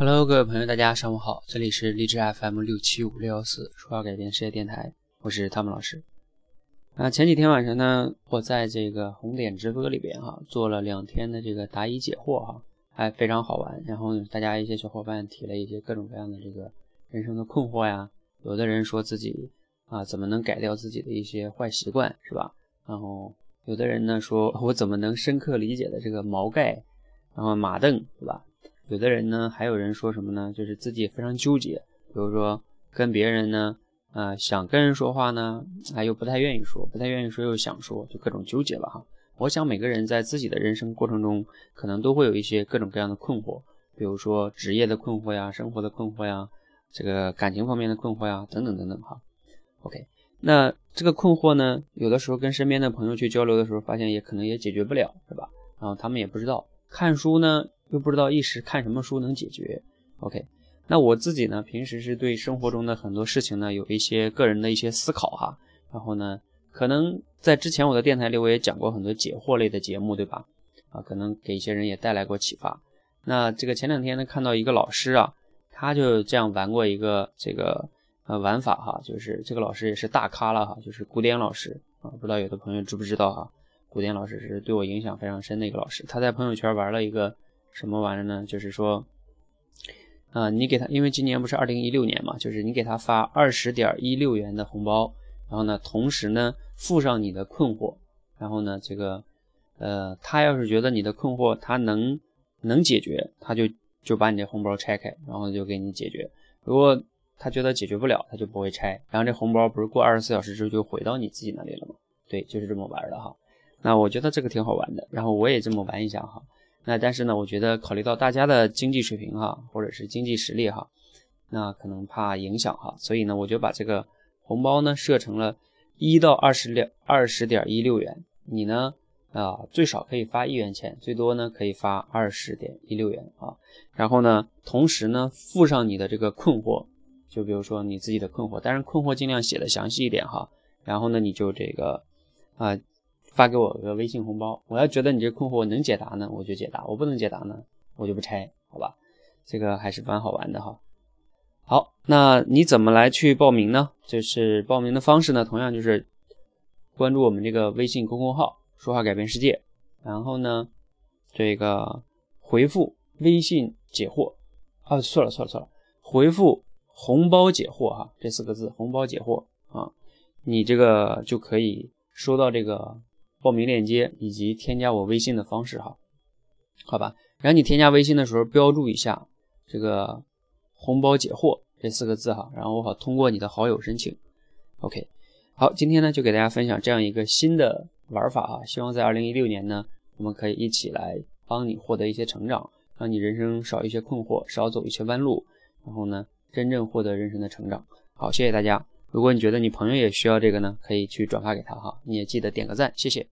Hello，各位朋友，大家上午好，这里是荔枝 FM 六七五六幺四说话改变世界电台，我是汤姆老师。啊，前几天晚上呢，我在这个红点直播里边哈，做了两天的这个答疑解惑哈，还非常好玩。然后大家一些小伙伴提了一些各种各样的这个人生的困惑呀，有的人说自己啊怎么能改掉自己的一些坏习惯是吧？然后有的人呢说我怎么能深刻理解的这个毛概，然后马镫对吧？有的人呢，还有人说什么呢？就是自己非常纠结，比如说跟别人呢，呃，想跟人说话呢，哎，又不太愿意说，不太愿意说又想说，就各种纠结了哈。我想每个人在自己的人生过程中，可能都会有一些各种各样的困惑，比如说职业的困惑呀，生活的困惑呀，这个感情方面的困惑呀，等等等等哈。OK，那这个困惑呢，有的时候跟身边的朋友去交流的时候，发现也可能也解决不了，是吧？然后他们也不知道，看书呢。又不知道一时看什么书能解决，OK？那我自己呢，平时是对生活中的很多事情呢，有一些个人的一些思考哈。然后呢，可能在之前我的电台里我也讲过很多解惑类的节目，对吧？啊，可能给一些人也带来过启发。那这个前两天呢，看到一个老师啊，他就这样玩过一个这个呃玩法哈，就是这个老师也是大咖了哈，就是古典老师啊，不知道有的朋友知不知道哈？古典老师是对我影响非常深的一个老师，他在朋友圈玩了一个。什么玩意儿呢？就是说，啊，你给他，因为今年不是二零一六年嘛，就是你给他发二十点一六元的红包，然后呢，同时呢附上你的困惑，然后呢，这个，呃，他要是觉得你的困惑他能能解决，他就就把你这红包拆开，然后就给你解决。如果他觉得解决不了，他就不会拆，然后这红包不是过二十四小时之后就回到你自己那里了吗？对，就是这么玩的哈。那我觉得这个挺好玩的，然后我也这么玩一下哈。那但是呢，我觉得考虑到大家的经济水平哈，或者是经济实力哈，那可能怕影响哈，所以呢，我就把这个红包呢设成了一到二十两二十点一六元，你呢啊最少可以发一元钱，最多呢可以发二十点一六元啊，然后呢，同时呢附上你的这个困惑，就比如说你自己的困惑，但是困惑尽量写的详细一点哈，然后呢你就这个啊。发给我个微信红包，我要觉得你这困惑我能解答呢，我就解答；我不能解答呢，我就不拆，好吧？这个还是蛮好玩的哈。好，那你怎么来去报名呢？就是报名的方式呢，同样就是关注我们这个微信公众号“说话改变世界”，然后呢，这个回复微信解惑啊，错了错了错了，回复红包解惑哈，这四个字红包解惑啊，你这个就可以收到这个。报名链接以及添加我微信的方式哈，好吧。然后你添加微信的时候标注一下这个“红包解惑”这四个字哈，然后我好通过你的好友申请。OK，好，今天呢就给大家分享这样一个新的玩法哈，希望在二零一六年呢，我们可以一起来帮你获得一些成长，让你人生少一些困惑，少走一些弯路，然后呢真正获得人生的成长。好，谢谢大家。如果你觉得你朋友也需要这个呢，可以去转发给他哈，你也记得点个赞，谢谢。